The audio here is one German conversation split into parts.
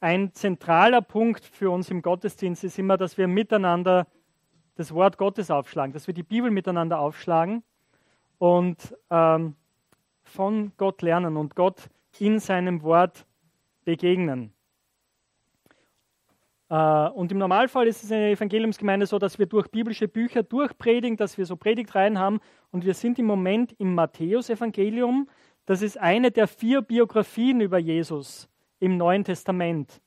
ein zentraler Punkt für uns im Gottesdienst ist immer, dass wir miteinander das Wort Gottes aufschlagen, dass wir die Bibel miteinander aufschlagen und ähm, von Gott lernen und Gott in seinem Wort begegnen. Äh, und im Normalfall ist es in der Evangeliumsgemeinde so, dass wir durch biblische Bücher durchpredigen, dass wir so Predigtreihen haben. Und wir sind im Moment im Matthäusevangelium. Das ist eine der vier Biografien über Jesus im Neuen Testament.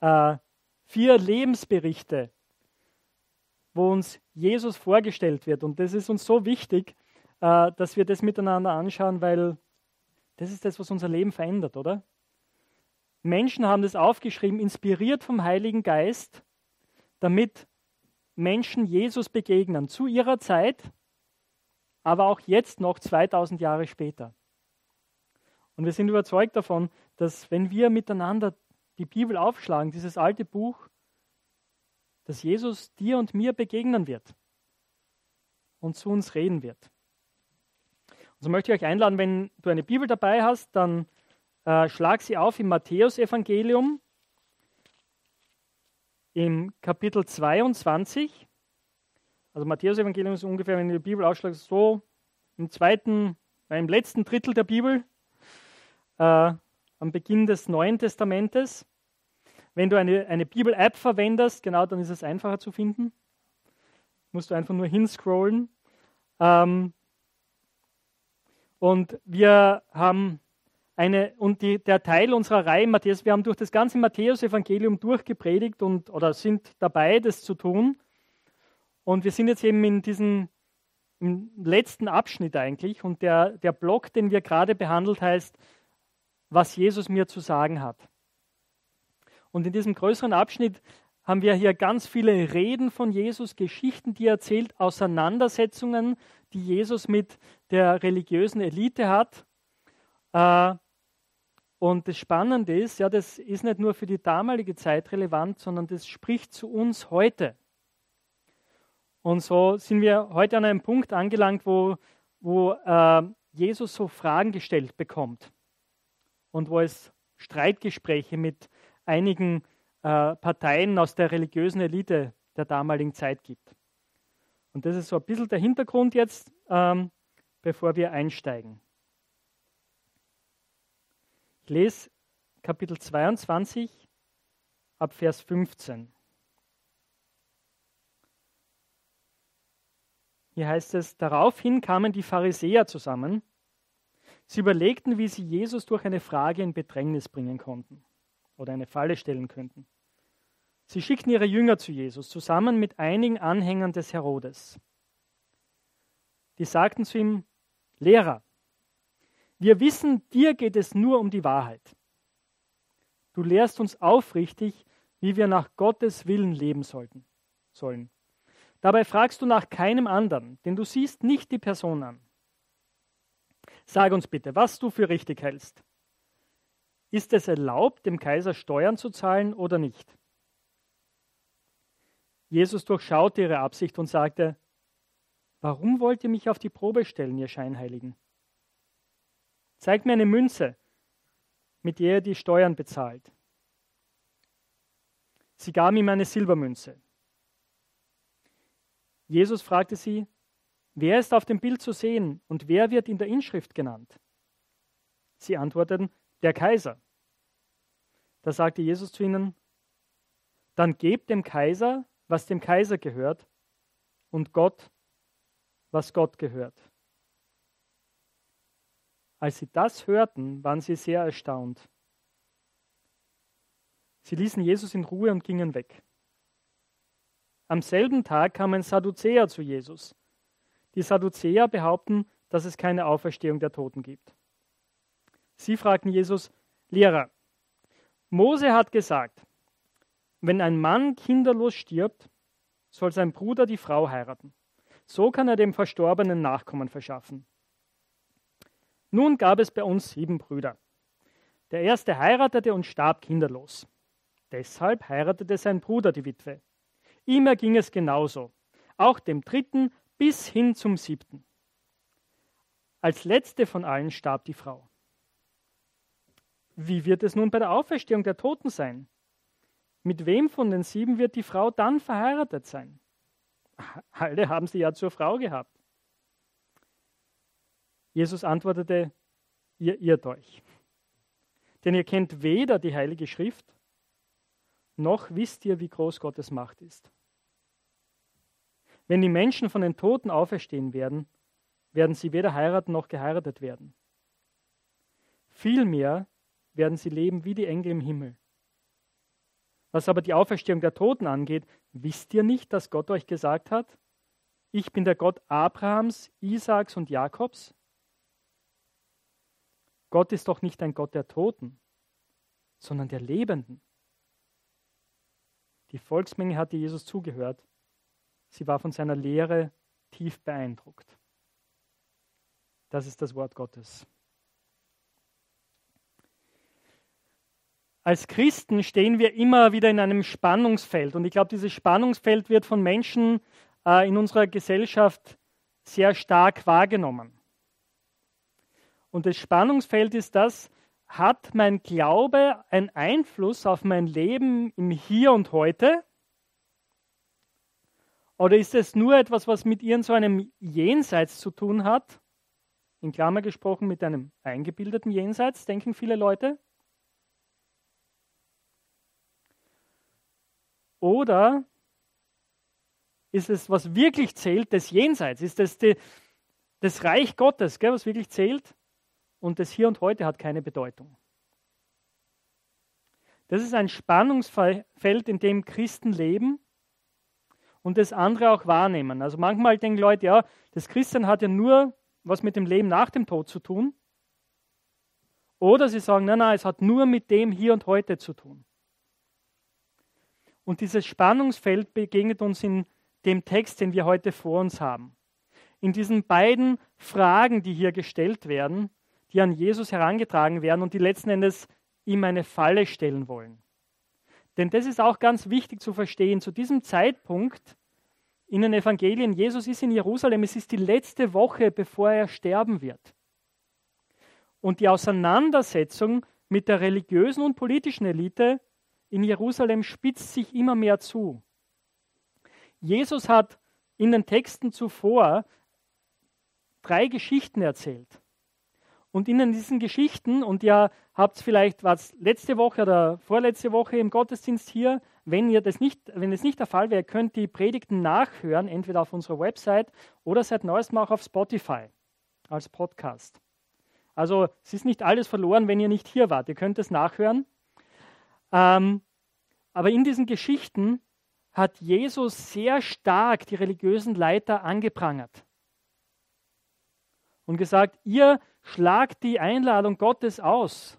Äh, vier Lebensberichte, wo uns Jesus vorgestellt wird. Und das ist uns so wichtig, äh, dass wir das miteinander anschauen, weil das ist das, was unser Leben verändert, oder? Menschen haben das aufgeschrieben, inspiriert vom Heiligen Geist, damit Menschen Jesus begegnen, zu ihrer Zeit, aber auch jetzt noch 2000 Jahre später. Und wir sind überzeugt davon, dass wenn wir miteinander die Bibel aufschlagen, dieses alte Buch, dass Jesus dir und mir begegnen wird und zu uns reden wird. Und so möchte ich euch einladen, wenn du eine Bibel dabei hast, dann äh, schlag sie auf im Matthäusevangelium im Kapitel 22. Also Matthäusevangelium ist ungefähr, wenn du die Bibel ausschlagst, so im zweiten, im letzten Drittel der Bibel äh, am Beginn des Neuen Testamentes. Wenn du eine, eine Bibel-App verwendest, genau, dann ist es einfacher zu finden. Musst du einfach nur hinscrollen. Ähm, und wir haben eine, und die, der Teil unserer Reihe Matthäus, wir haben durch das ganze Matthäus-Evangelium durchgepredigt und, oder sind dabei, das zu tun. Und wir sind jetzt eben in diesem letzten Abschnitt eigentlich. Und der, der Block, den wir gerade behandelt, heißt was Jesus mir zu sagen hat. Und in diesem größeren Abschnitt haben wir hier ganz viele Reden von Jesus, Geschichten, die er erzählt, Auseinandersetzungen, die Jesus mit der religiösen Elite hat. Äh, und das Spannende ist, ja, das ist nicht nur für die damalige Zeit relevant, sondern das spricht zu uns heute. Und so sind wir heute an einem Punkt angelangt, wo, wo äh, Jesus so Fragen gestellt bekommt und wo es Streitgespräche mit einigen äh, Parteien aus der religiösen Elite der damaligen Zeit gibt. Und das ist so ein bisschen der Hintergrund jetzt, ähm, bevor wir einsteigen. Ich lese Kapitel 22 ab Vers 15. Hier heißt es, daraufhin kamen die Pharisäer zusammen Sie überlegten, wie sie Jesus durch eine Frage in Bedrängnis bringen konnten oder eine Falle stellen könnten. Sie schickten ihre Jünger zu Jesus zusammen mit einigen Anhängern des Herodes. Die sagten zu ihm, Lehrer, wir wissen, dir geht es nur um die Wahrheit. Du lehrst uns aufrichtig, wie wir nach Gottes Willen leben sollten, sollen. Dabei fragst du nach keinem anderen, denn du siehst nicht die Person an. Sag uns bitte, was du für richtig hältst. Ist es erlaubt, dem Kaiser Steuern zu zahlen oder nicht? Jesus durchschaute ihre Absicht und sagte, Warum wollt ihr mich auf die Probe stellen, ihr Scheinheiligen? Zeigt mir eine Münze, mit der ihr die Steuern bezahlt. Sie gaben ihm eine Silbermünze. Jesus fragte sie, Wer ist auf dem Bild zu sehen und wer wird in der Inschrift genannt? Sie antworteten, der Kaiser. Da sagte Jesus zu ihnen, dann gebt dem Kaiser, was dem Kaiser gehört, und Gott, was Gott gehört. Als sie das hörten, waren sie sehr erstaunt. Sie ließen Jesus in Ruhe und gingen weg. Am selben Tag kamen Sadduzäer zu Jesus die Sadduzäer behaupten, dass es keine Auferstehung der Toten gibt. Sie fragten Jesus, Lehrer, Mose hat gesagt, wenn ein Mann kinderlos stirbt, soll sein Bruder die Frau heiraten. So kann er dem Verstorbenen Nachkommen verschaffen. Nun gab es bei uns sieben Brüder. Der erste heiratete und starb kinderlos. Deshalb heiratete sein Bruder die Witwe. Ihm erging es genauso. Auch dem dritten bis hin zum siebten. Als letzte von allen starb die Frau. wie wird es nun bei der Auferstehung der Toten sein? Mit wem von den sieben wird die Frau dann verheiratet sein? Alle haben sie ja zur Frau gehabt. Jesus antwortete, ihr irrt euch. Denn ihr kennt weder die Heilige Schrift, noch wisst ihr, wie groß Gottes Macht ist. Wenn die Menschen von den Toten auferstehen werden, werden sie weder heiraten noch geheiratet werden. Vielmehr werden sie leben wie die Engel im Himmel. Was aber die Auferstehung der Toten angeht, wisst ihr nicht, dass Gott euch gesagt hat, ich bin der Gott Abrahams, Isaaks und Jakobs? Gott ist doch nicht ein Gott der Toten, sondern der Lebenden. Die Volksmenge hatte Jesus zugehört. Sie war von seiner Lehre tief beeindruckt. Das ist das Wort Gottes. Als Christen stehen wir immer wieder in einem Spannungsfeld. Und ich glaube, dieses Spannungsfeld wird von Menschen äh, in unserer Gesellschaft sehr stark wahrgenommen. Und das Spannungsfeld ist das, hat mein Glaube einen Einfluss auf mein Leben im Hier und heute? Oder ist es nur etwas, was mit so einem Jenseits zu tun hat? In Klammer gesprochen mit einem eingebildeten Jenseits, denken viele Leute. Oder ist es, was wirklich zählt, das Jenseits? Ist es die, das Reich Gottes, gell, was wirklich zählt? Und das Hier und Heute hat keine Bedeutung. Das ist ein Spannungsfeld, in dem Christen leben und das andere auch wahrnehmen. Also manchmal denken Leute, ja, das Christen hat ja nur was mit dem Leben nach dem Tod zu tun. Oder sie sagen, nein, nein, es hat nur mit dem Hier und Heute zu tun. Und dieses Spannungsfeld begegnet uns in dem Text, den wir heute vor uns haben. In diesen beiden Fragen, die hier gestellt werden, die an Jesus herangetragen werden und die letzten Endes ihm eine Falle stellen wollen. Denn das ist auch ganz wichtig zu verstehen. Zu diesem Zeitpunkt in den Evangelien, Jesus ist in Jerusalem, es ist die letzte Woche, bevor er sterben wird. Und die Auseinandersetzung mit der religiösen und politischen Elite in Jerusalem spitzt sich immer mehr zu. Jesus hat in den Texten zuvor drei Geschichten erzählt. Und in diesen Geschichten, und ihr habt vielleicht, was letzte Woche oder vorletzte Woche im Gottesdienst hier, wenn ihr das nicht, wenn es nicht der Fall wäre, könnt ihr die Predigten nachhören, entweder auf unserer Website oder seit neuestem auch auf Spotify als Podcast. Also es ist nicht alles verloren, wenn ihr nicht hier wart. Ihr könnt es nachhören. Ähm, aber in diesen Geschichten hat Jesus sehr stark die religiösen Leiter angeprangert und gesagt, ihr schlagt die Einladung Gottes aus.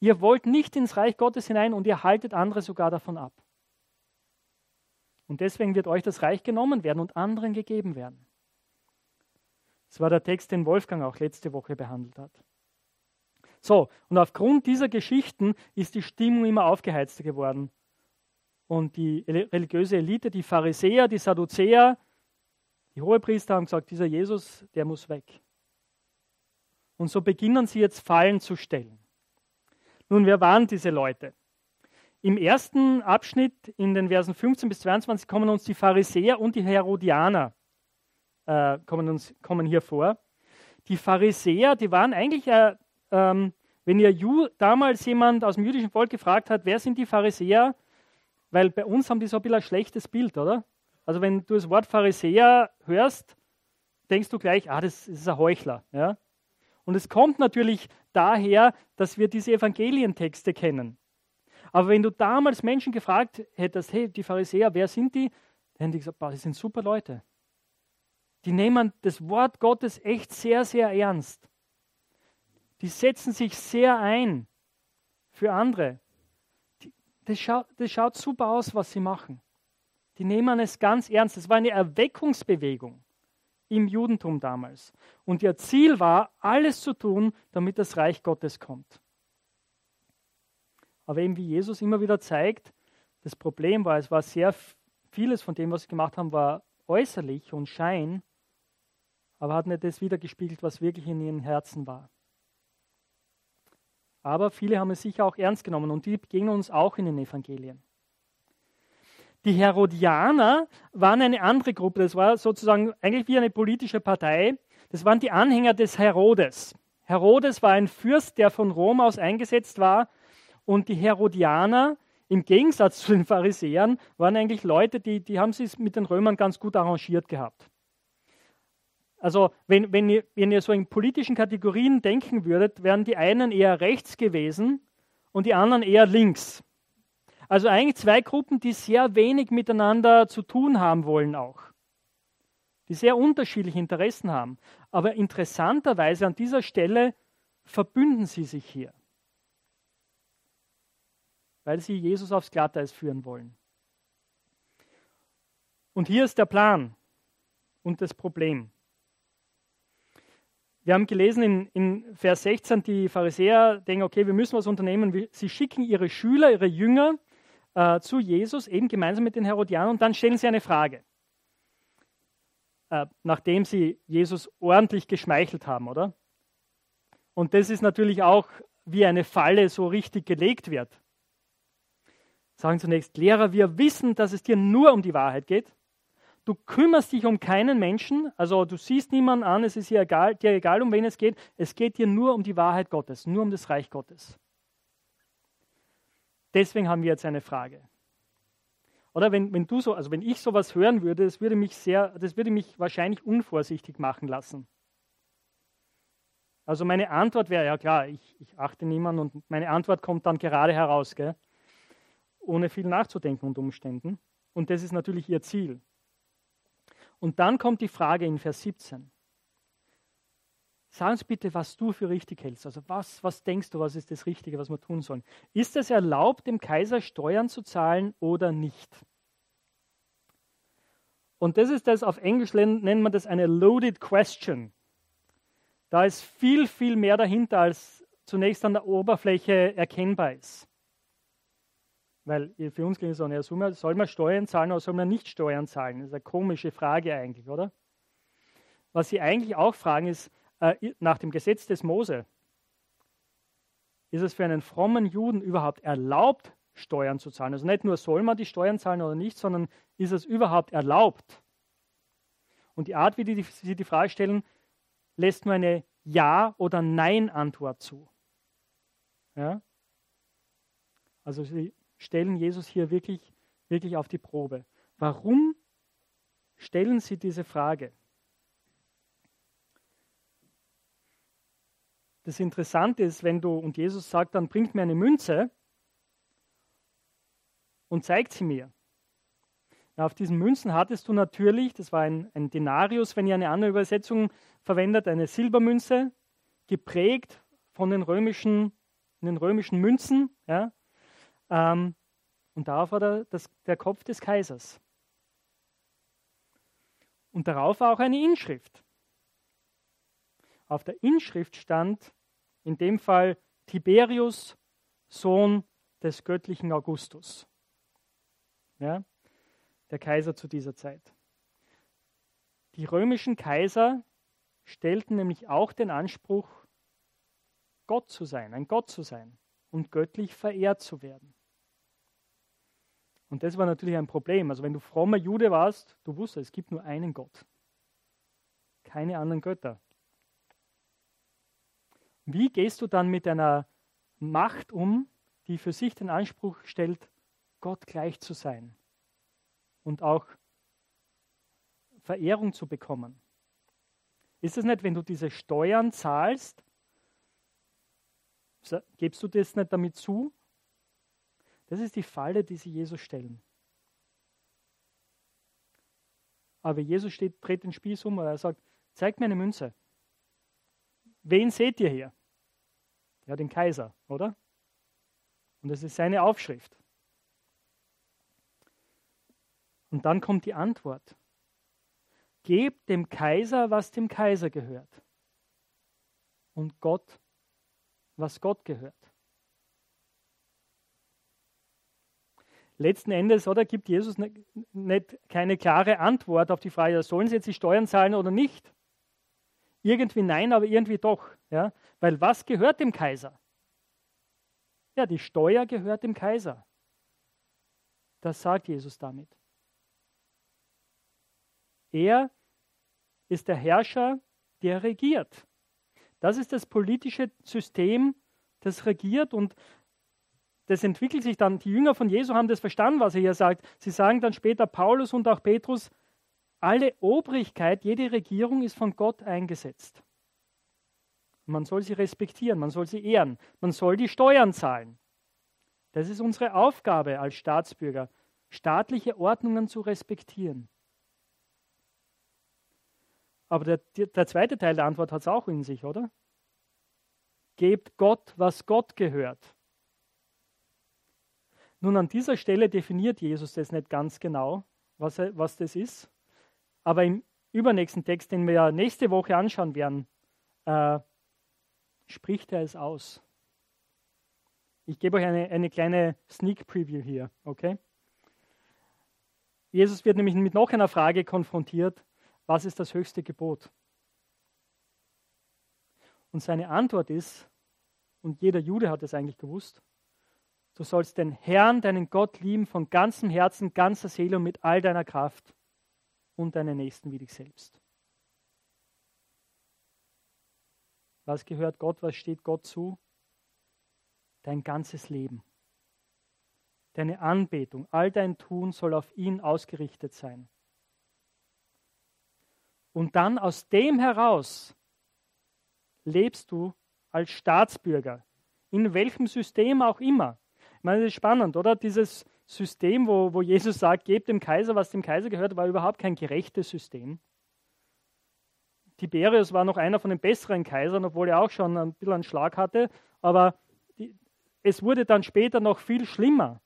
Ihr wollt nicht ins Reich Gottes hinein und ihr haltet andere sogar davon ab. Und deswegen wird euch das Reich genommen werden und anderen gegeben werden. Das war der Text, den Wolfgang auch letzte Woche behandelt hat. So, und aufgrund dieser Geschichten ist die Stimmung immer aufgeheizter geworden. Und die religiöse Elite, die Pharisäer, die Sadduzäer, die Hohepriester haben gesagt, dieser Jesus, der muss weg. Und so beginnen sie jetzt Fallen zu stellen. Nun, wer waren diese Leute? Im ersten Abschnitt, in den Versen 15 bis 22, kommen uns die Pharisäer und die Herodianer äh, kommen, uns, kommen hier vor. Die Pharisäer, die waren eigentlich äh, ähm, wenn ihr Ju damals jemand aus dem jüdischen Volk gefragt hat, wer sind die Pharisäer, weil bei uns haben die so ein bisschen ein schlechtes Bild, oder? Also wenn du das Wort Pharisäer hörst, denkst du gleich, ah, das ist ein Heuchler. Ja? Und es kommt natürlich daher, dass wir diese Evangelientexte kennen. Aber wenn du damals Menschen gefragt hättest, hey, die Pharisäer, wer sind die? Dann hätten die gesagt, boah, das sind super Leute. Die nehmen das Wort Gottes echt sehr, sehr ernst die setzen sich sehr ein für andere. Das schaut, das schaut super aus, was sie machen. Die nehmen es ganz ernst. Es war eine Erweckungsbewegung im Judentum damals. Und ihr Ziel war, alles zu tun, damit das Reich Gottes kommt. Aber eben wie Jesus immer wieder zeigt, das Problem war, es war sehr vieles von dem, was sie gemacht haben, war äußerlich und Schein, aber hat nicht das wiedergespiegelt, was wirklich in ihren Herzen war. Aber viele haben es sicher auch ernst genommen und die begegnen uns auch in den Evangelien. Die Herodianer waren eine andere Gruppe. Das war sozusagen eigentlich wie eine politische Partei. Das waren die Anhänger des Herodes. Herodes war ein Fürst, der von Rom aus eingesetzt war. Und die Herodianer, im Gegensatz zu den Pharisäern, waren eigentlich Leute, die, die haben sich mit den Römern ganz gut arrangiert gehabt. Also wenn, wenn, ihr, wenn ihr so in politischen Kategorien denken würdet, wären die einen eher rechts gewesen und die anderen eher links. Also eigentlich zwei Gruppen, die sehr wenig miteinander zu tun haben wollen auch. Die sehr unterschiedliche Interessen haben. Aber interessanterweise an dieser Stelle verbünden sie sich hier. Weil sie Jesus aufs Glatteis führen wollen. Und hier ist der Plan und das Problem. Wir haben gelesen in, in, Vers 16, die Pharisäer denken, okay, wir müssen was unternehmen. Sie schicken ihre Schüler, ihre Jünger äh, zu Jesus, eben gemeinsam mit den Herodianern, und dann stellen sie eine Frage. Äh, nachdem sie Jesus ordentlich geschmeichelt haben, oder? Und das ist natürlich auch, wie eine Falle so richtig gelegt wird. Sagen zunächst, Lehrer, wir wissen, dass es dir nur um die Wahrheit geht. Du kümmerst dich um keinen Menschen, also du siehst niemanden an, es ist dir egal, dir egal, um wen es geht. Es geht dir nur um die Wahrheit Gottes, nur um das Reich Gottes. Deswegen haben wir jetzt eine Frage. Oder wenn, wenn du so, also wenn ich sowas hören würde, das würde mich sehr, das würde mich wahrscheinlich unvorsichtig machen lassen. Also meine Antwort wäre, ja klar, ich, ich achte niemanden und meine Antwort kommt dann gerade heraus, gell? ohne viel nachzudenken unter Umständen. Und das ist natürlich ihr Ziel. Und dann kommt die Frage in Vers 17. Sag uns bitte, was du für richtig hältst. Also was, was denkst du, was ist das Richtige, was wir tun sollen? Ist es erlaubt, dem Kaiser Steuern zu zahlen oder nicht? Und das ist das, auf Englisch nennt man das eine loaded question. Da ist viel, viel mehr dahinter, als zunächst an der Oberfläche erkennbar ist. Weil für uns klingt es so, ja, soll man Steuern zahlen oder soll man nicht Steuern zahlen? Das ist eine komische Frage eigentlich, oder? Was Sie eigentlich auch fragen ist, äh, nach dem Gesetz des Mose, ist es für einen frommen Juden überhaupt erlaubt, Steuern zu zahlen? Also nicht nur soll man die Steuern zahlen oder nicht, sondern ist es überhaupt erlaubt? Und die Art, wie Sie die Frage stellen, lässt nur eine Ja- oder Nein-Antwort zu. Ja? Also Sie stellen Jesus hier wirklich, wirklich auf die Probe. Warum stellen Sie diese Frage? Das Interessante ist, wenn du, und Jesus sagt dann, bringt mir eine Münze und zeigt sie mir. Ja, auf diesen Münzen hattest du natürlich, das war ein, ein Denarius, wenn ihr eine andere Übersetzung verwendet, eine Silbermünze, geprägt von den römischen, den römischen Münzen. Ja, ähm, und darauf war der, das, der Kopf des Kaisers. Und darauf war auch eine Inschrift. Auf der Inschrift stand in dem Fall Tiberius, Sohn des göttlichen Augustus. Ja, der Kaiser zu dieser Zeit. Die römischen Kaiser stellten nämlich auch den Anspruch, Gott zu sein, ein Gott zu sein und göttlich verehrt zu werden. Und das war natürlich ein Problem. Also wenn du frommer Jude warst, du wusstest, es gibt nur einen Gott. Keine anderen Götter. Wie gehst du dann mit einer Macht um, die für sich den Anspruch stellt, Gott gleich zu sein und auch Verehrung zu bekommen? Ist es nicht, wenn du diese Steuern zahlst, gibst du das nicht damit zu? Das ist die Falle, die sie Jesus stellen. Aber Jesus steht, dreht den Spieß um und er sagt, zeigt mir eine Münze. Wen seht ihr hier? Ja, den Kaiser, oder? Und das ist seine Aufschrift. Und dann kommt die Antwort. Gebt dem Kaiser, was dem Kaiser gehört. Und Gott, was Gott gehört. Letzten Endes, oder gibt Jesus nicht, nicht keine klare Antwort auf die Frage, sollen sie jetzt die Steuern zahlen oder nicht? Irgendwie nein, aber irgendwie doch. Ja? Weil was gehört dem Kaiser? Ja, die Steuer gehört dem Kaiser. Das sagt Jesus damit. Er ist der Herrscher, der regiert. Das ist das politische System, das regiert und das entwickelt sich dann. Die Jünger von Jesu haben das verstanden, was er hier sagt. Sie sagen dann später, Paulus und auch Petrus, alle Obrigkeit, jede Regierung ist von Gott eingesetzt. Man soll sie respektieren, man soll sie ehren, man soll die Steuern zahlen. Das ist unsere Aufgabe als Staatsbürger, staatliche Ordnungen zu respektieren. Aber der, der zweite Teil der Antwort hat es auch in sich, oder? Gebt Gott, was Gott gehört. Nun, an dieser Stelle definiert Jesus das nicht ganz genau, was, er, was das ist. Aber im übernächsten Text, den wir nächste Woche anschauen werden, äh, spricht er es aus. Ich gebe euch eine, eine kleine Sneak Preview hier, okay? Jesus wird nämlich mit noch einer Frage konfrontiert, was ist das höchste Gebot? Und seine Antwort ist, und jeder Jude hat es eigentlich gewusst, du sollst den Herrn, deinen Gott lieben von ganzem Herzen, ganzer Seele und mit all deiner Kraft und deinen Nächsten wie dich selbst. Was gehört Gott? Was steht Gott zu? Dein ganzes Leben. Deine Anbetung, all dein Tun soll auf ihn ausgerichtet sein. Und dann aus dem heraus lebst du als Staatsbürger, in welchem System auch immer. Ich meine, das ist spannend, oder? Dieses System, wo, wo Jesus sagt, gebt dem Kaiser, was dem Kaiser gehört, war überhaupt kein gerechtes System. Tiberius war noch einer von den besseren Kaisern, obwohl er auch schon ein bisschen einen Schlag hatte, aber die, es wurde dann später noch viel schlimmer.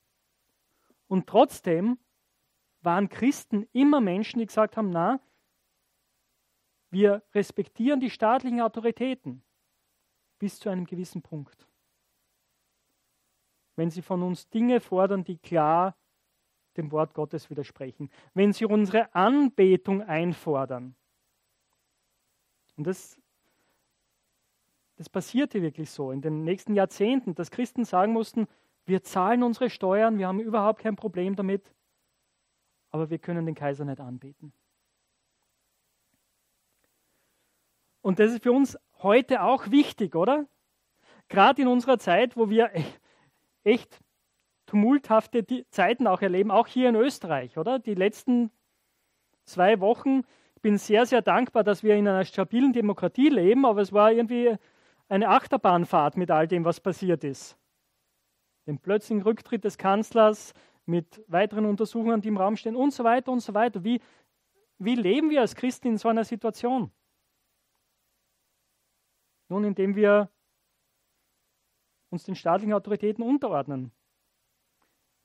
Und trotzdem waren Christen immer Menschen, die gesagt haben, na, wir respektieren die staatlichen Autoritäten bis zu einem gewissen Punkt wenn sie von uns Dinge fordern, die klar dem Wort Gottes widersprechen, wenn sie unsere Anbetung einfordern. Und das, das passierte wirklich so in den nächsten Jahrzehnten, dass Christen sagen mussten, wir zahlen unsere Steuern, wir haben überhaupt kein Problem damit, aber wir können den Kaiser nicht anbeten. Und das ist für uns heute auch wichtig, oder? Gerade in unserer Zeit, wo wir echt tumulthafte Zeiten auch erleben, auch hier in Österreich, oder? Die letzten zwei Wochen, ich bin sehr, sehr dankbar, dass wir in einer stabilen Demokratie leben, aber es war irgendwie eine Achterbahnfahrt mit all dem, was passiert ist. Den plötzlichen Rücktritt des Kanzlers mit weiteren Untersuchungen, die im Raum stehen und so weiter und so weiter. Wie, wie leben wir als Christen in so einer Situation? Nun, indem wir uns den staatlichen Autoritäten unterordnen,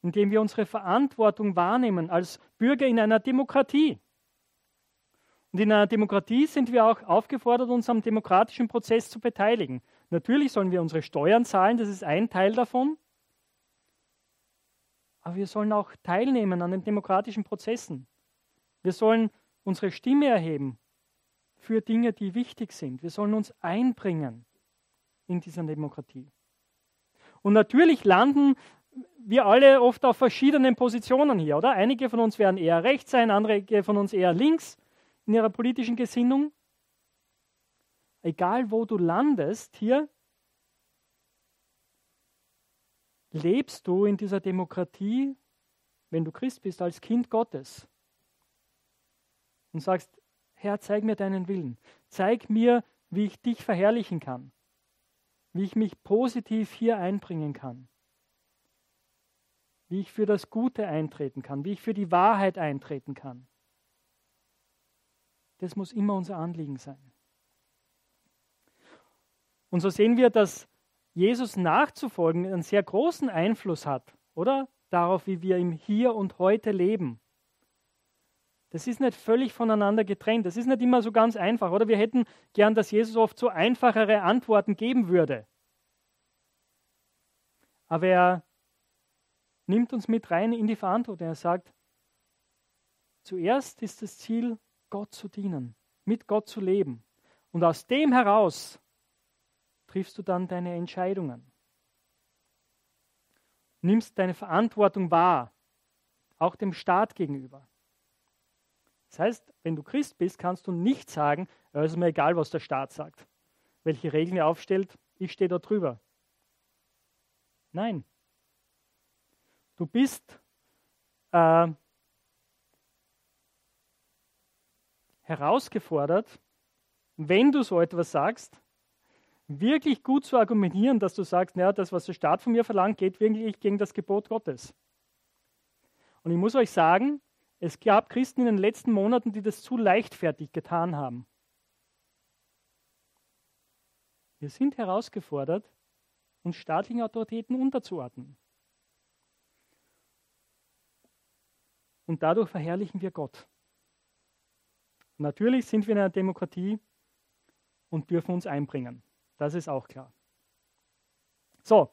indem wir unsere Verantwortung wahrnehmen als Bürger in einer Demokratie. Und in einer Demokratie sind wir auch aufgefordert, uns am demokratischen Prozess zu beteiligen. Natürlich sollen wir unsere Steuern zahlen, das ist ein Teil davon. Aber wir sollen auch teilnehmen an den demokratischen Prozessen. Wir sollen unsere Stimme erheben für Dinge, die wichtig sind. Wir sollen uns einbringen in dieser Demokratie. Und natürlich landen wir alle oft auf verschiedenen Positionen hier, oder? Einige von uns werden eher rechts sein, andere von uns eher links in ihrer politischen Gesinnung. Egal wo du landest hier, lebst du in dieser Demokratie, wenn du Christ bist, als Kind Gottes. Und sagst, Herr, zeig mir deinen Willen. Zeig mir, wie ich dich verherrlichen kann wie ich mich positiv hier einbringen kann, wie ich für das Gute eintreten kann, wie ich für die Wahrheit eintreten kann. Das muss immer unser Anliegen sein. Und so sehen wir, dass Jesus nachzufolgen einen sehr großen Einfluss hat, oder? Darauf, wie wir im Hier und Heute leben. Das ist nicht völlig voneinander getrennt. Das ist nicht immer so ganz einfach, oder? Wir hätten gern, dass Jesus oft so einfachere Antworten geben würde. Aber er nimmt uns mit rein in die Verantwortung. Er sagt, zuerst ist das Ziel, Gott zu dienen, mit Gott zu leben. Und aus dem heraus triffst du dann deine Entscheidungen. nimmst deine Verantwortung wahr, auch dem Staat gegenüber. Das heißt, wenn du Christ bist, kannst du nicht sagen, es ist mir egal, was der Staat sagt, welche Regeln er aufstellt, ich stehe da drüber. Nein. Du bist äh, herausgefordert, wenn du so etwas sagst, wirklich gut zu argumentieren, dass du sagst, naja, das, was der Staat von mir verlangt, geht wirklich gegen das Gebot Gottes. Und ich muss euch sagen, es gab Christen in den letzten Monaten, die das zu leichtfertig getan haben. Wir sind herausgefordert, uns staatlichen Autoritäten unterzuordnen. Und dadurch verherrlichen wir Gott. Natürlich sind wir in einer Demokratie und dürfen uns einbringen. Das ist auch klar. So,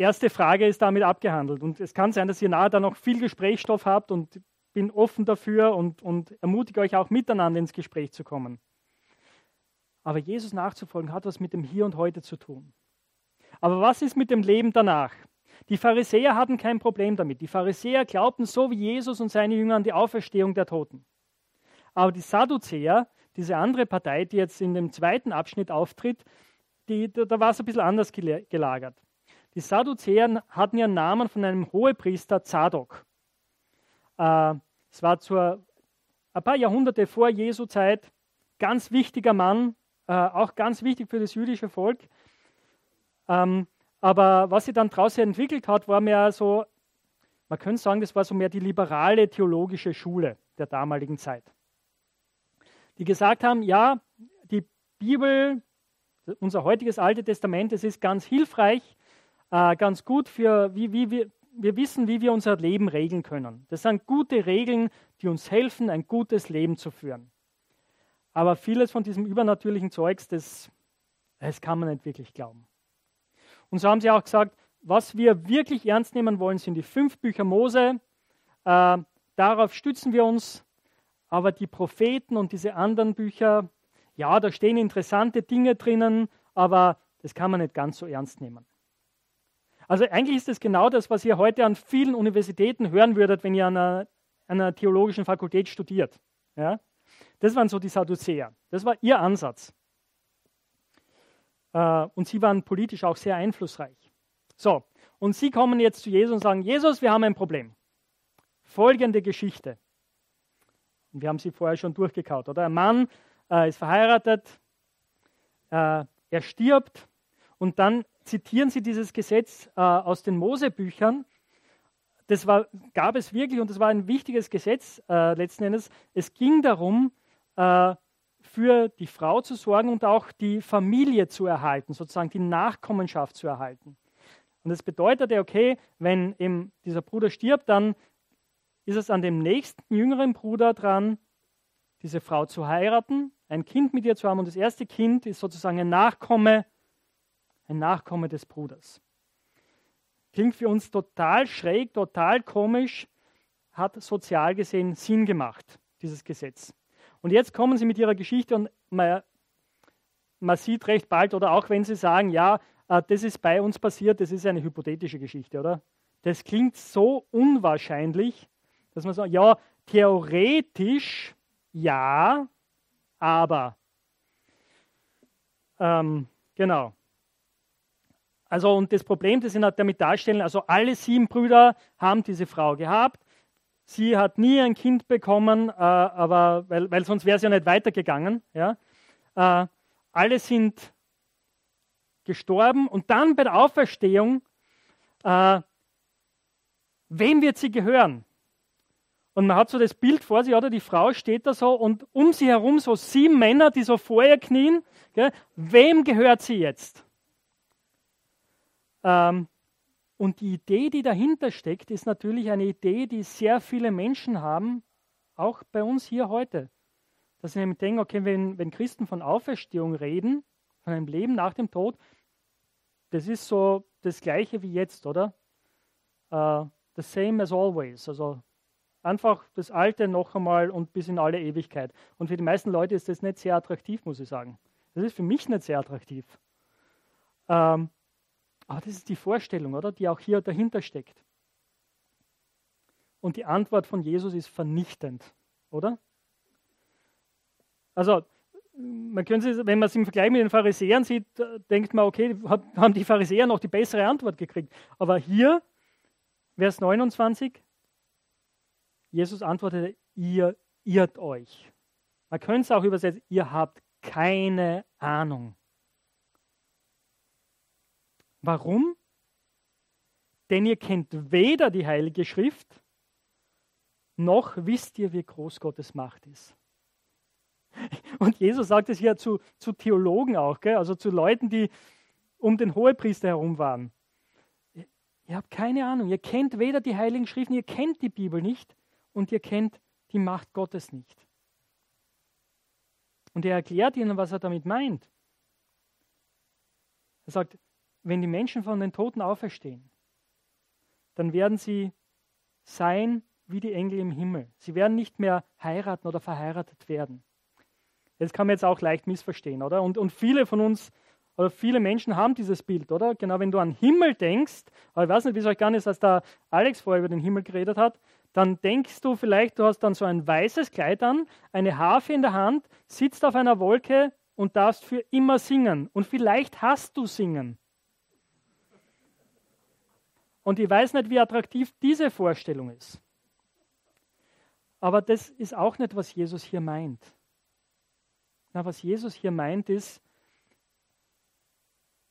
erste Frage ist damit abgehandelt. Und es kann sein, dass ihr nahe da noch viel Gesprächsstoff habt und bin offen dafür und, und ermutige euch auch miteinander ins Gespräch zu kommen. Aber Jesus nachzufolgen hat was mit dem Hier und Heute zu tun. Aber was ist mit dem Leben danach? Die Pharisäer hatten kein Problem damit. Die Pharisäer glaubten so wie Jesus und seine Jünger an die Auferstehung der Toten. Aber die Sadduzäer, diese andere Partei, die jetzt in dem zweiten Abschnitt auftritt, die, da, da war es ein bisschen anders gelagert. Die Sadduzäer hatten ihren Namen von einem Hohepriester Zadok. Äh, es war zur, ein paar Jahrhunderte vor Jesu Zeit ganz wichtiger Mann, äh, auch ganz wichtig für das jüdische Volk. Ähm, aber was sie dann draußen entwickelt hat, war mehr so, man könnte sagen, das war so mehr die liberale theologische Schule der damaligen Zeit. Die gesagt haben, ja, die Bibel, unser heutiges Alte Testament, es ist ganz hilfreich, äh, ganz gut für, wie, wie wir, wir wissen, wie wir unser Leben regeln können. Das sind gute Regeln, die uns helfen, ein gutes Leben zu führen. Aber vieles von diesem übernatürlichen Zeugs, das, das kann man nicht wirklich glauben. Und so haben sie auch gesagt, was wir wirklich ernst nehmen wollen, sind die fünf Bücher Mose. Äh, darauf stützen wir uns. Aber die Propheten und diese anderen Bücher, ja, da stehen interessante Dinge drinnen, aber das kann man nicht ganz so ernst nehmen. Also eigentlich ist es genau das, was ihr heute an vielen Universitäten hören würdet, wenn ihr an einer, einer theologischen Fakultät studiert. Ja? Das waren so die Sadduzäer. Das war ihr Ansatz. Äh, und sie waren politisch auch sehr einflussreich. So, und sie kommen jetzt zu Jesus und sagen, Jesus, wir haben ein Problem. Folgende Geschichte. Wir haben sie vorher schon durchgekaut, oder? Ein Mann äh, ist verheiratet, äh, er stirbt und dann zitieren sie dieses Gesetz äh, aus den Mosebüchern. Das war, gab es wirklich und das war ein wichtiges Gesetz äh, letzten Endes. Es ging darum, äh, für die Frau zu sorgen und auch die Familie zu erhalten, sozusagen die Nachkommenschaft zu erhalten. Und das bedeutete, okay, wenn eben dieser Bruder stirbt, dann ist es an dem nächsten jüngeren Bruder dran, diese Frau zu heiraten, ein Kind mit ihr zu haben. Und das erste Kind ist sozusagen ein Nachkomme ein Nachkomme des Bruders. Klingt für uns total schräg, total komisch, hat sozial gesehen Sinn gemacht, dieses Gesetz. Und jetzt kommen sie mit ihrer Geschichte und man, man sieht recht bald, oder auch wenn sie sagen, ja, äh, das ist bei uns passiert, das ist eine hypothetische Geschichte, oder? Das klingt so unwahrscheinlich, dass man sagt, ja, theoretisch ja, aber. Ähm, genau. Also, und das Problem, das sie damit darstellen, also alle sieben Brüder haben diese Frau gehabt. Sie hat nie ein Kind bekommen, äh, aber, weil, weil sonst wäre sie ja nicht weitergegangen. Ja? Äh, alle sind gestorben und dann bei der Auferstehung, äh, wem wird sie gehören? Und man hat so das Bild vor sich, oder die Frau steht da so und um sie herum so sieben Männer, die so vor ihr knien. Gell? Wem gehört sie jetzt? Ähm, und die Idee, die dahinter steckt, ist natürlich eine Idee, die sehr viele Menschen haben, auch bei uns hier heute. Dass sie nämlich denken, okay, wenn, wenn Christen von Auferstehung reden, von einem Leben nach dem Tod, das ist so das Gleiche wie jetzt, oder? Uh, the same as always. Also einfach das Alte noch einmal und bis in alle Ewigkeit. Und für die meisten Leute ist das nicht sehr attraktiv, muss ich sagen. Das ist für mich nicht sehr attraktiv. Ähm, Aber das ist die Vorstellung, oder? Die auch hier dahinter steckt. Und die Antwort von Jesus ist vernichtend, oder? Also, man könnte, wenn man es im Vergleich mit den Pharisäern sieht, denkt man, okay, haben die Pharisäer noch die bessere Antwort gekriegt. Aber hier, Vers 29, Jesus antwortete, ihr irrt euch. Man könnte es auch übersetzen, ihr habt keine Ahnung. Warum? Denn ihr kennt weder die Heilige Schrift, noch wisst ihr, wie groß Gottes Macht ist. Und Jesus sagt es hier zu, zu Theologen auch, gell? also zu Leuten, die um den Hohepriester herum waren. Ihr habt keine Ahnung, ihr kennt weder die Heiligen Schriften, ihr kennt die Bibel nicht und ihr kennt die Macht Gottes nicht. Und er erklärt ihnen, was er damit meint. Er sagt, wenn die Menschen von den Toten auferstehen, dann werden sie sein wie die Engel im Himmel. Sie werden nicht mehr heiraten oder verheiratet werden. Das kann man jetzt auch leicht missverstehen, oder? Und, und viele von uns, oder viele Menschen haben dieses Bild, oder? Genau, wenn du an Himmel denkst, aber ich weiß nicht, wie es euch gar nicht, als der Alex vorher über den Himmel geredet hat, dann denkst du vielleicht, du hast dann so ein weißes Kleid an, eine Harfe in der Hand, sitzt auf einer Wolke und darfst für immer singen. Und vielleicht hast du singen. Und ich weiß nicht, wie attraktiv diese Vorstellung ist. Aber das ist auch nicht, was Jesus hier meint. Na, was Jesus hier meint, ist,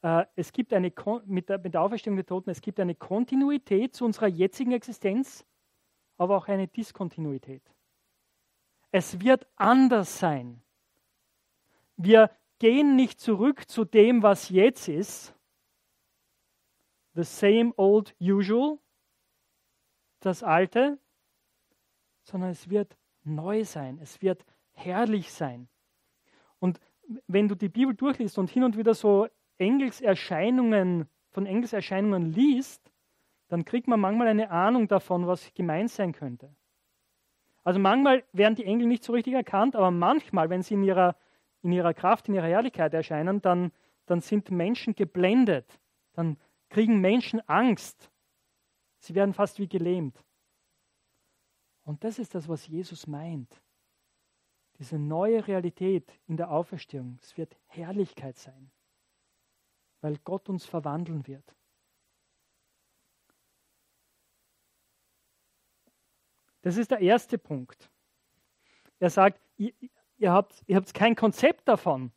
äh, es gibt eine, mit der, mit der Auferstehung der Toten, es gibt eine Kontinuität zu unserer jetzigen Existenz, aber auch eine Diskontinuität. Es wird anders sein. Wir gehen nicht zurück zu dem, was jetzt ist, the same old usual, das Alte, sondern es wird neu sein, es wird herrlich sein. Und wenn du die Bibel durchliest und hin und wieder so Engelserscheinungen, von Engelserscheinungen liest, dann kriegt man manchmal eine Ahnung davon, was gemeint sein könnte. Also manchmal werden die Engel nicht so richtig erkannt, aber manchmal, wenn sie in ihrer, in ihrer Kraft, in ihrer Herrlichkeit erscheinen, dann, dann sind Menschen geblendet. Dann kriegen Menschen Angst. Sie werden fast wie gelähmt. Und das ist das, was Jesus meint. Diese neue Realität in der Auferstehung. Es wird Herrlichkeit sein, weil Gott uns verwandeln wird. Das ist der erste Punkt. Er sagt, ihr, ihr, habt, ihr habt kein Konzept davon,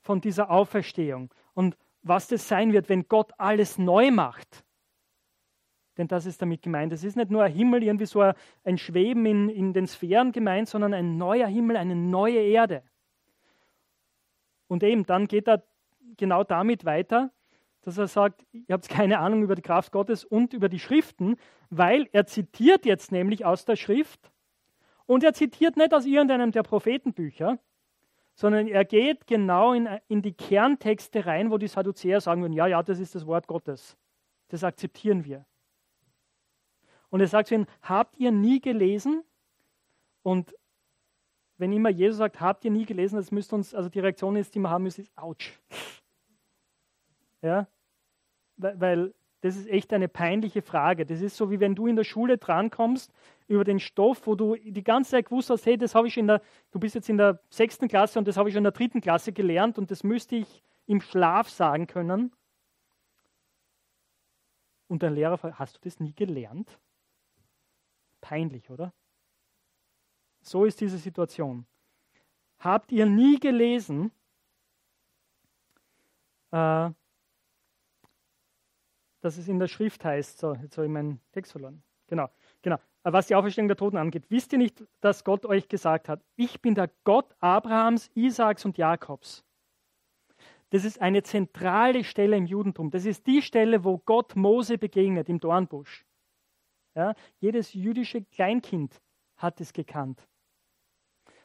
von dieser Auferstehung. Und was das sein wird, wenn Gott alles neu macht. Denn das ist damit gemeint. Es ist nicht nur ein Himmel, irgendwie so ein Schweben in, in den Sphären gemeint, sondern ein neuer Himmel, eine neue Erde. Und eben, dann geht er genau damit weiter, dass er sagt, ihr habt keine Ahnung über die Kraft Gottes und über die Schriften, weil er zitiert jetzt nämlich aus der Schrift und er zitiert nicht aus irgendeinem der Prophetenbücher, sondern er geht genau in, in die Kerntexte rein, wo die Sadduzäer sagen würden, ja, ja, das ist das Wort Gottes. Das akzeptieren wir. Und er sagt zu ihnen, habt ihr nie gelesen? Und wenn immer Jesus sagt, habt ihr nie gelesen, das müsst uns, also die Reaktion ist, die wir haben müssen, ist, ouch. Ja, weil das ist echt eine peinliche Frage. Das ist so, wie wenn du in der Schule drankommst über den Stoff, wo du die ganze Zeit gewusst hast, hey, das habe ich in der, du bist jetzt in der sechsten Klasse und das habe ich schon in der dritten Klasse gelernt und das müsste ich im Schlaf sagen können. Und der Lehrer fragt, hast du das nie gelernt? Peinlich, oder? So ist diese Situation. Habt ihr nie gelesen, äh, dass es in der Schrift heißt, so, jetzt habe ich meinen Text verloren. Genau, genau. Was die Auferstehung der Toten angeht, wisst ihr nicht, dass Gott euch gesagt hat, ich bin der Gott Abrahams, Isaaks und Jakobs. Das ist eine zentrale Stelle im Judentum. Das ist die Stelle, wo Gott Mose begegnet im Dornbusch. Ja, jedes jüdische Kleinkind hat es gekannt.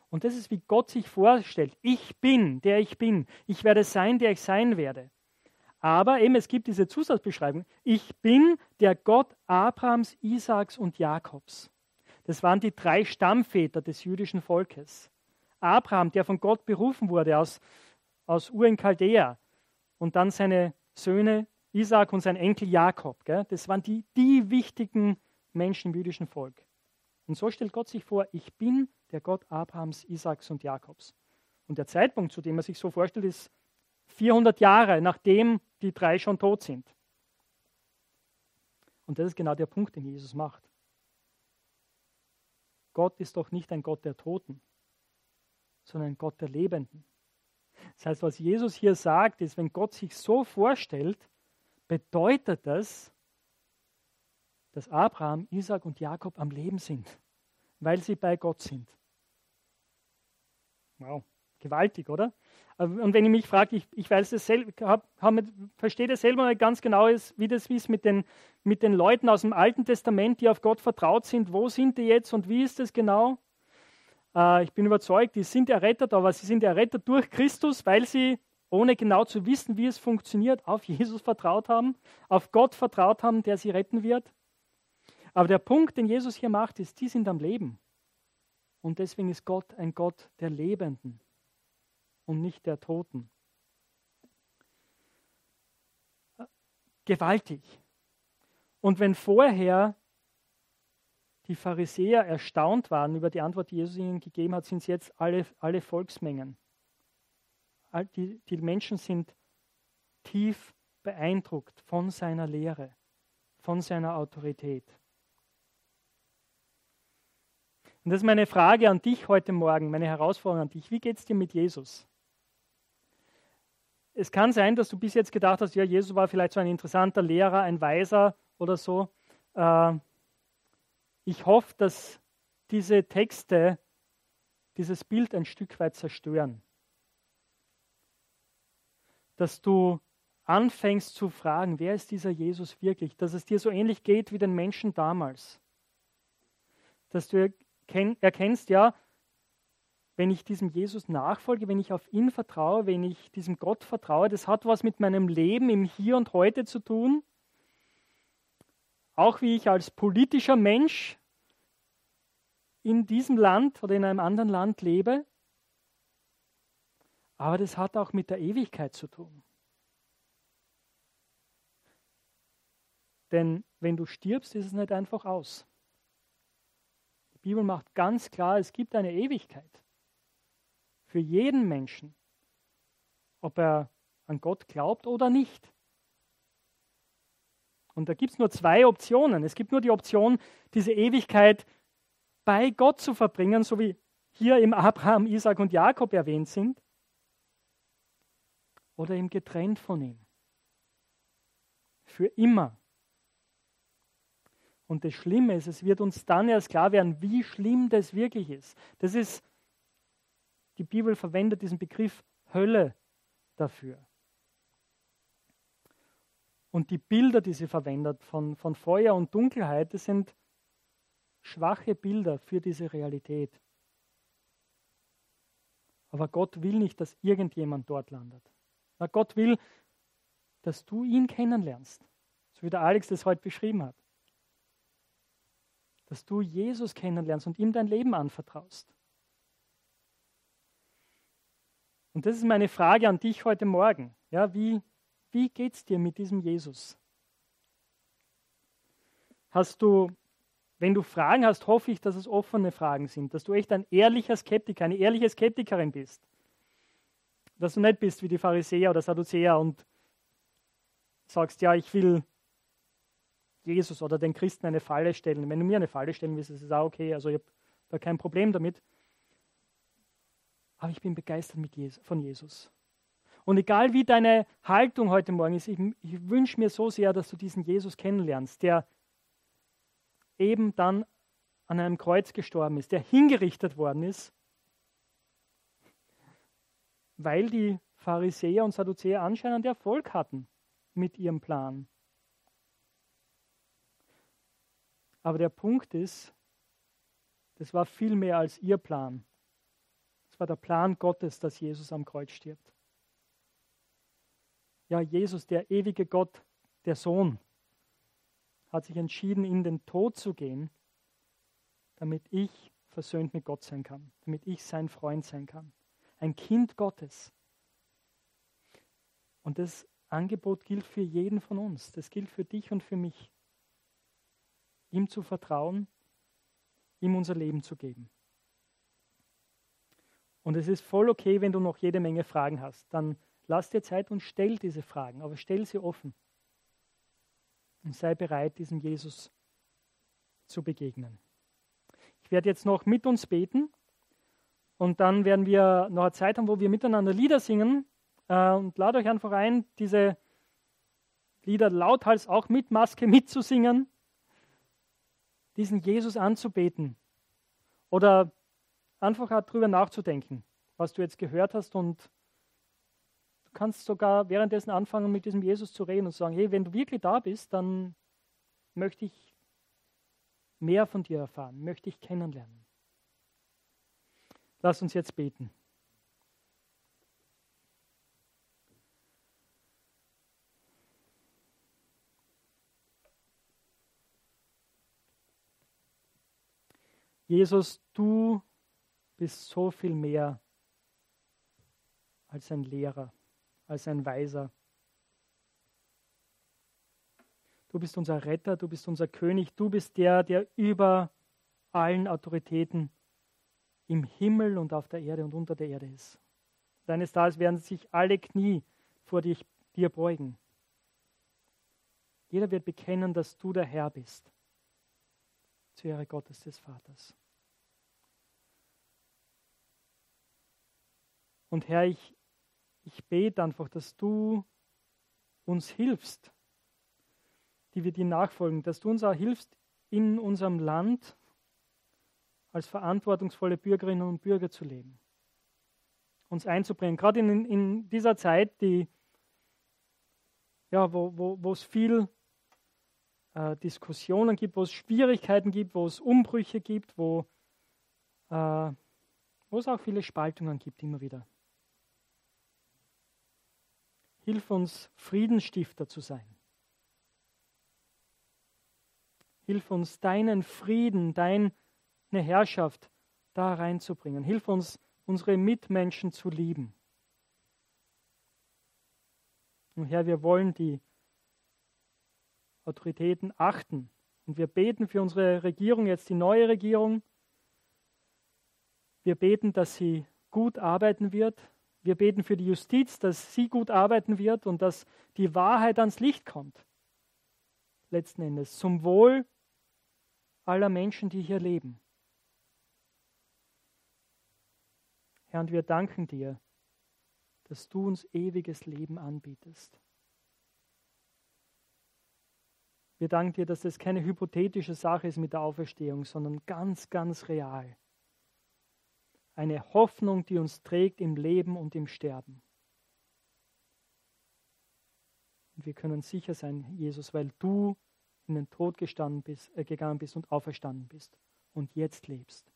Und das ist, wie Gott sich vorstellt. Ich bin, der ich bin. Ich werde sein, der ich sein werde. Aber eben, es gibt diese Zusatzbeschreibung. Ich bin der Gott Abrahams, Isaaks und Jakobs. Das waren die drei Stammväter des jüdischen Volkes. Abraham, der von Gott berufen wurde aus, aus Ur in Chaldea und dann seine Söhne Isaac und sein Enkel Jakob. Gell? Das waren die, die wichtigen Menschen im jüdischen Volk. Und so stellt Gott sich vor, ich bin der Gott Abrahams, Isaaks und Jakobs. Und der Zeitpunkt, zu dem er sich so vorstellt, ist 400 Jahre, nachdem die drei schon tot sind. Und das ist genau der Punkt, den Jesus macht. Gott ist doch nicht ein Gott der Toten, sondern ein Gott der Lebenden. Das heißt, was Jesus hier sagt, ist, wenn Gott sich so vorstellt, bedeutet das, dass Abraham, Isaac und Jakob am Leben sind, weil sie bei Gott sind. Wow, gewaltig, oder? Und wenn ich mich frage, ich, ich weiß hab, hab, verstehe das selber nicht ganz genau, wie das ist mit den, mit den Leuten aus dem Alten Testament, die auf Gott vertraut sind. Wo sind die jetzt und wie ist das genau? Äh, ich bin überzeugt, die sind errettet, aber sie sind errettet durch Christus, weil sie, ohne genau zu wissen, wie es funktioniert, auf Jesus vertraut haben, auf Gott vertraut haben, der sie retten wird. Aber der Punkt, den Jesus hier macht, ist, die sind am Leben. Und deswegen ist Gott ein Gott der Lebenden und nicht der Toten. Gewaltig. Und wenn vorher die Pharisäer erstaunt waren über die Antwort, die Jesus ihnen gegeben hat, sind es jetzt alle, alle Volksmengen. Die, die Menschen sind tief beeindruckt von seiner Lehre, von seiner Autorität. Und das ist meine Frage an dich heute Morgen, meine Herausforderung an dich. Wie geht es dir mit Jesus? Es kann sein, dass du bis jetzt gedacht hast, ja, Jesus war vielleicht so ein interessanter Lehrer, ein Weiser oder so. Äh, ich hoffe, dass diese Texte dieses Bild ein Stück weit zerstören. Dass du anfängst zu fragen, wer ist dieser Jesus wirklich? Dass es dir so ähnlich geht wie den Menschen damals. Dass du erkennst, ja, wenn ich diesem Jesus nachfolge, wenn ich auf ihn vertraue, wenn ich diesem Gott vertraue, das hat was mit meinem Leben im Hier und Heute zu tun. Auch wie ich als politischer Mensch in diesem Land oder in einem anderen Land lebe. Aber das hat auch mit der Ewigkeit zu tun. Denn wenn du stirbst, ist es nicht einfach aus. Die Bibel macht ganz klar, es gibt eine Ewigkeit für jeden Menschen, ob er an Gott glaubt oder nicht. Und da gibt es nur zwei Optionen. Es gibt nur die Option, diese Ewigkeit bei Gott zu verbringen, so wie hier im Abraham, Isaac und Jakob erwähnt sind, oder eben getrennt von ihm. Für immer. Und das Schlimme ist, es wird uns dann erst klar werden, wie schlimm das wirklich ist. Das ist die Bibel verwendet diesen Begriff Hölle dafür. Und die Bilder, die sie verwendet von, von Feuer und Dunkelheit, das sind schwache Bilder für diese Realität. Aber Gott will nicht, dass irgendjemand dort landet. Na, Gott will, dass du ihn kennenlernst. So wie der Alex das heute beschrieben hat. Dass du Jesus kennenlernst und ihm dein Leben anvertraust. Und das ist meine Frage an dich heute Morgen. Ja, wie wie geht es dir mit diesem Jesus? Hast du, wenn du Fragen hast, hoffe ich, dass es offene Fragen sind, dass du echt ein ehrlicher Skeptiker, eine ehrliche Skeptikerin bist. Dass du nicht bist wie die Pharisäer oder Sadduzäer und sagst, ja, ich will Jesus oder den Christen eine Falle stellen. Wenn du mir eine Falle stellen willst, ist es auch okay. Also ich habe da kein Problem damit. Aber ich bin begeistert von Jesus. Und egal wie deine Haltung heute Morgen ist, ich, ich wünsche mir so sehr, dass du diesen Jesus kennenlernst, der eben dann an einem Kreuz gestorben ist, der hingerichtet worden ist, weil die Pharisäer und Sadduzäer anscheinend Erfolg hatten mit ihrem Plan. Aber der Punkt ist, das war viel mehr als ihr Plan. War der Plan Gottes, dass Jesus am Kreuz stirbt. Ja, Jesus, der ewige Gott, der Sohn, hat sich entschieden, in den Tod zu gehen, damit ich versöhnt mit Gott sein kann, damit ich sein Freund sein kann. Ein Kind Gottes. Und das Angebot gilt für jeden von uns. Das gilt für dich und für mich. Ihm zu vertrauen, ihm unser Leben zu geben. Und es ist voll okay, wenn du noch jede Menge Fragen hast. Dann lass dir Zeit und stell diese Fragen, aber stell sie offen. Und sei bereit, diesem Jesus zu begegnen. Ich werde jetzt noch mit uns beten und dann werden wir noch eine Zeit haben, wo wir miteinander Lieder singen. Äh, und lade euch einfach ein, diese Lieder lauthals auch mit Maske mitzusingen, diesen Jesus anzubeten. Oder einfach darüber nachzudenken, was du jetzt gehört hast und du kannst sogar währenddessen anfangen, mit diesem Jesus zu reden und sagen, hey, wenn du wirklich da bist, dann möchte ich mehr von dir erfahren, möchte ich kennenlernen. Lass uns jetzt beten. Jesus, du bist so viel mehr als ein Lehrer, als ein Weiser. Du bist unser Retter, du bist unser König, du bist der, der über allen Autoritäten im Himmel und auf der Erde und unter der Erde ist. Deines Tages werden sich alle Knie vor dich, dir beugen. Jeder wird bekennen, dass du der Herr bist. Zur Ehre Gottes des Vaters. Und Herr, ich, ich bete einfach, dass du uns hilfst, die wir dir nachfolgen, dass du uns auch hilfst, in unserem Land als verantwortungsvolle Bürgerinnen und Bürger zu leben. Uns einzubringen. Gerade in, in dieser Zeit, die, ja, wo, wo, wo es viel äh, Diskussionen gibt, wo es Schwierigkeiten gibt, wo es Umbrüche gibt, wo, äh, wo es auch viele Spaltungen gibt immer wieder. Hilf uns, Friedensstifter zu sein. Hilf uns, deinen Frieden, deine Herrschaft da reinzubringen. Hilf uns, unsere Mitmenschen zu lieben. Und Herr, wir wollen die Autoritäten achten. Und wir beten für unsere Regierung, jetzt die neue Regierung. Wir beten, dass sie gut arbeiten wird, wir beten für die Justiz, dass sie gut arbeiten wird und dass die Wahrheit ans Licht kommt. Letzten Endes zum Wohl aller Menschen, die hier leben. Herr, und wir danken dir, dass du uns ewiges Leben anbietest. Wir danken dir, dass es keine hypothetische Sache ist mit der Auferstehung, sondern ganz, ganz real eine Hoffnung, die uns trägt im Leben und im Sterben. Und wir können sicher sein, Jesus, weil du in den Tod bist, äh, gegangen bist und auferstanden bist und jetzt lebst.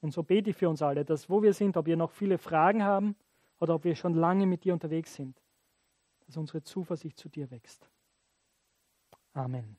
Und so bete ich für uns alle, dass wo wir sind, ob wir noch viele Fragen haben oder ob wir schon lange mit dir unterwegs sind, dass unsere Zuversicht zu dir wächst. Amen.